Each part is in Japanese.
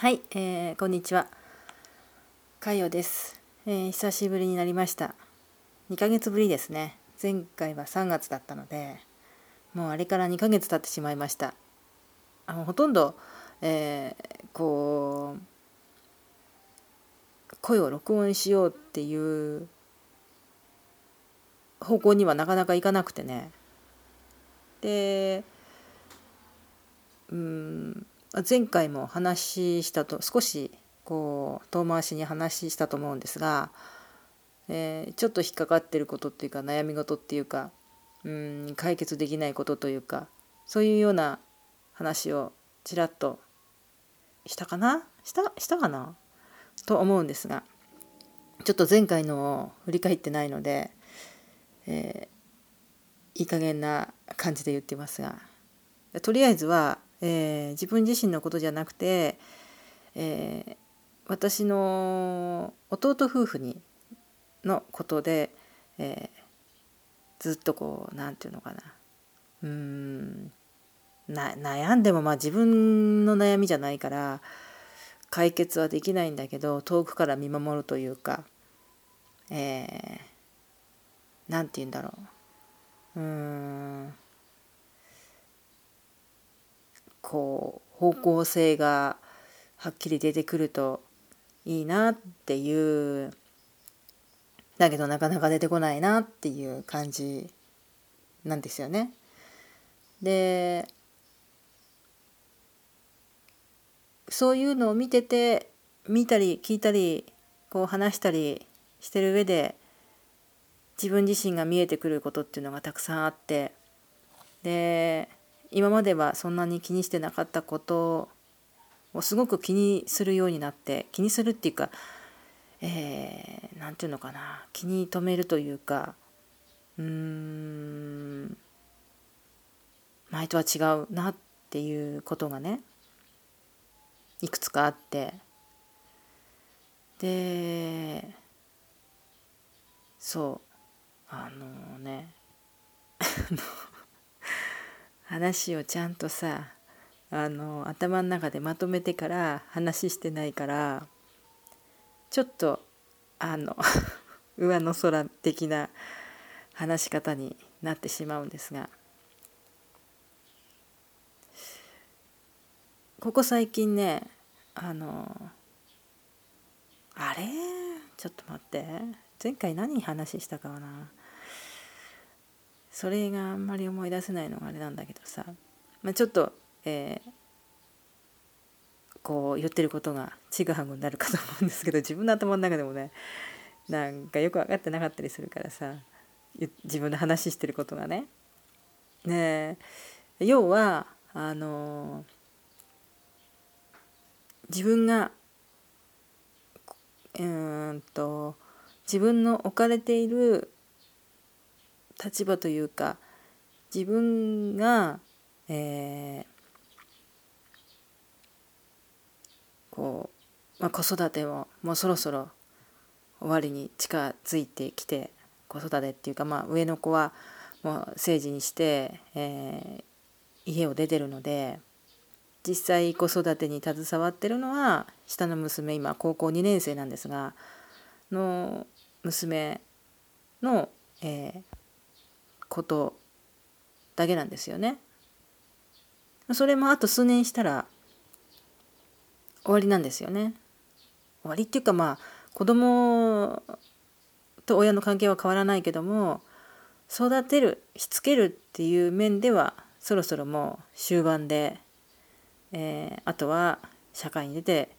はい、えー、こんにちは。かよです、えー、久しぶりになりました。2ヶ月ぶりですね。前回は3月だったので、もうあれから2ヶ月経ってしまいました。あのほとんど、えー、こう声を録音しようっていう方向にはなかなかいかなくてね。で、うん前回も話したと少しこう遠回しに話したと思うんですが、えー、ちょっと引っかかってることっていうか悩み事っていうかうん解決できないことというかそういうような話をちらっとしたかな？したしたかな？と思うんですがちょっと前回のを振り返ってないので、えー、いい加減な感じで言ってますがとりあえずはえー、自分自身のことじゃなくて、えー、私の弟夫婦にのことで、えー、ずっとこう何て言うのかな。うん悩んでもまあ自分の悩みじゃないから解決はできないんだけど遠くから見守るというか何、えー、て言うんだろう。うん。こう方向性がはっきり出てくるといいなっていうだけどなかなか出てこないなっていう感じなんですよね。でそういうのを見てて見たり聞いたりこう話したりしてる上で自分自身が見えてくることっていうのがたくさんあってで今まではそんなに気にしてなかったことをすごく気にするようになって気にするっていうか何、えー、て言うのかな気に留めるというかうーん前とは違うなっていうことがねいくつかあって。でそうあのね 話をちゃんとさあの頭の中でまとめてから話してないからちょっとあの 上の空的な話し方になってしまうんですがここ最近ねあのあれ？ちょっと待って。前回何話したかな？それがあんまり思い出せないのがあれなんだけどさ、まあ、ちょっと、えー、こう言ってることがちぐはぐになるかと思うんですけど自分の頭の中でもねなんかよく分かってなかったりするからさ自分で話してることがね。ね要はあの自分がうんと自分の置かれている立場というか自分が、えー、こう、まあ、子育てももうそろそろ終わりに近づいてきて子育てっていうか、まあ、上の子はもう成人して、えー、家を出てるので実際子育てに携わってるのは下の娘今高校2年生なんですがの娘の、えー、ことだけなんですよね。それもあと数年したら終わりなんですよね。終わりっていうかまあ子供と親の関係は変わらないけども育てるしつけるっていう面ではそろそろもう終盤で、えー、あとは社会に出て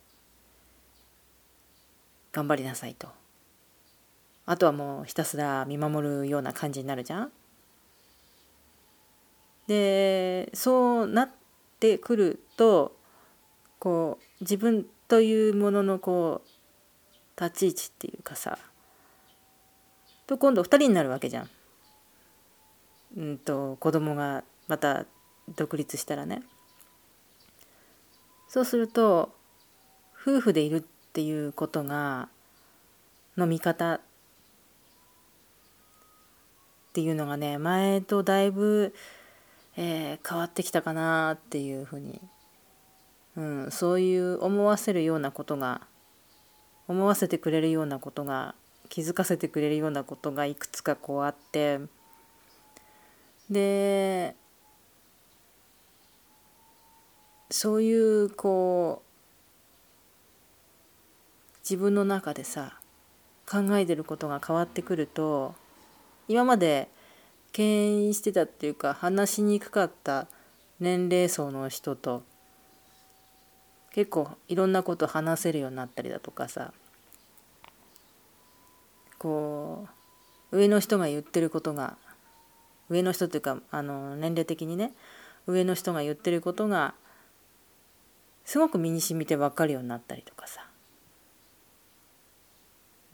頑張りなさいとあとはもうひたすら見守るような感じになるじゃんでそうなってくるとこう自分というもののこう立ち位置っていうかさと今度2人になるわけじゃん。うんと子供がまた独立したらね。そうすると夫婦でいるっていうことがの見方っていうのがね前とだいぶえー、変わってきたかなっていうふうにうん、そういう思わせるようなことが思わせてくれるようなことが気づかせてくれるようなことがいくつかこうあってでそういうこう自分の中でさ考えてることが変わってくると今まで敬遠してたっていうか話しにくかった年齢層の人と結構いろんなこと話せるようになったりだとかさ。こう上の人が言ってることが上の人っていうかあの年齢的にね上の人が言ってることがすごく身に染みて分かるようになったりとかさ。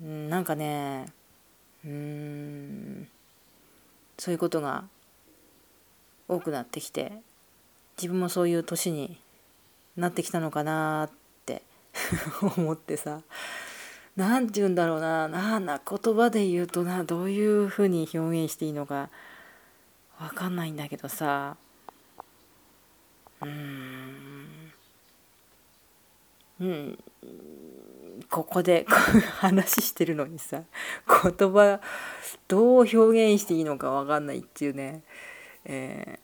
うんなんかねうんそういうことが多くなってきて自分もそういう年になってきたのかなって 思ってさ何て言うんだろうななな言葉で言うとなどういうふうに表現していいのか分かんないんだけどさうんうん。ここで 話してるのにさ言葉どう表現していいのか分かんないっていうね、え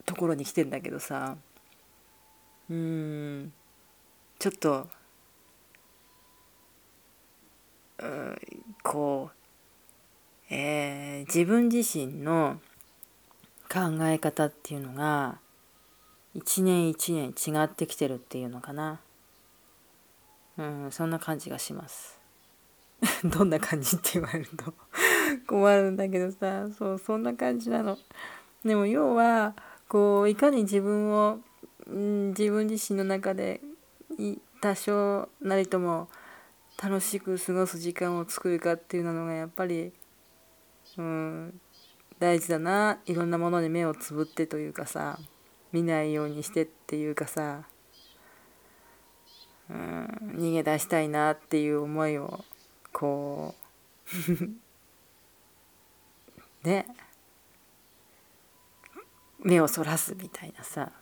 ー、ところに来てんだけどさ。うん。ちょっと、うん、こう、えー、自分自身の考え方っていうのが一年一年違ってきてるっていうのかな。うんそんな感じがします。どんな感じって言われると。困るんだけどさ。そうそんな感じなの。でも要はこういかに自分をうん、自分自身の中で多少なりとも楽しく過ごす時間を作るかっていうのがやっぱり、うん、大事だな。いろんなものに目をつぶってというかさ見ないようにしてっていうかさ、うん、逃げ出したいなっていう思いをこう ね。目をそらすみたいなさ。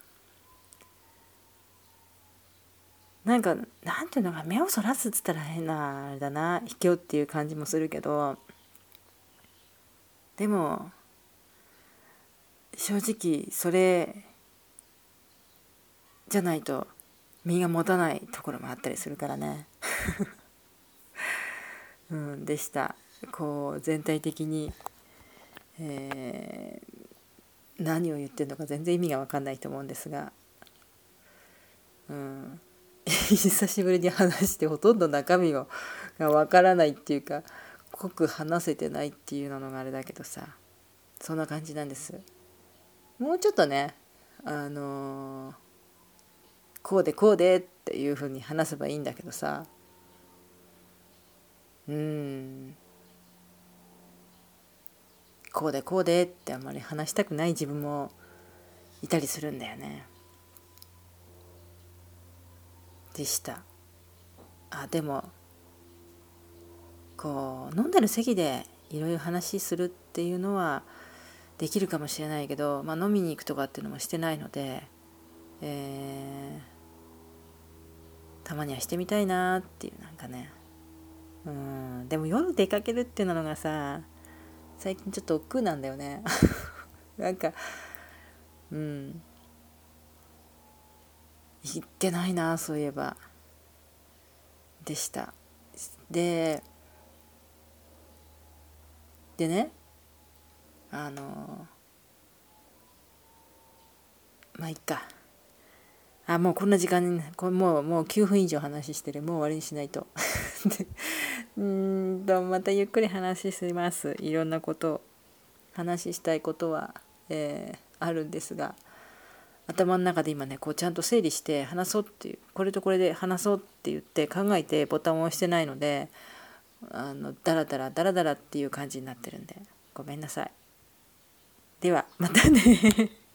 なんかなんていうのか目をそらすっつったら変なあれだな卑怯っていう感じもするけど。でも正直それじゃないと身が持たないところもあったりするからね。うんでした。こう全体的に、えー、何を言ってるのか全然意味が分かんないと思うんですが。うん。久しぶりに話してほとんど中身がわからないっていうか濃く話せてないっていうのがあれだけどさ。そんな感じなんです。もうちょっとねあのー、こうでこうでっていうふうに話せばいいんだけどさ。うん。こうでこうでってあんまり話したくない自分もいたりするんだよね。でした。あでもこう飲んでる席でいろいろ話するっていうのはできるかもしれないけど、まあ、飲みに行くとかっていうのもしてないので、えー、たまにはしてみたいなっていうなんかね。うんでも夜出かけるっていうのがさ最近ちょっと億劫なんだよね。なんかうん。行ってないなそういえば。でした。ででねあのまあいっか。あもうこんな時間こもうもう9分以上話してる。もう終わりにしないと。うんとまたゆっくり話します。いろんなこと話したいことは、えー、あるんですが頭の中で今ねこうちゃんと整理して話そうっていうこれとこれで話そうって言って考えてボタンを押してないのであのダラダラダラダラっていう感じになってるんでごめんなさい。ではまたね。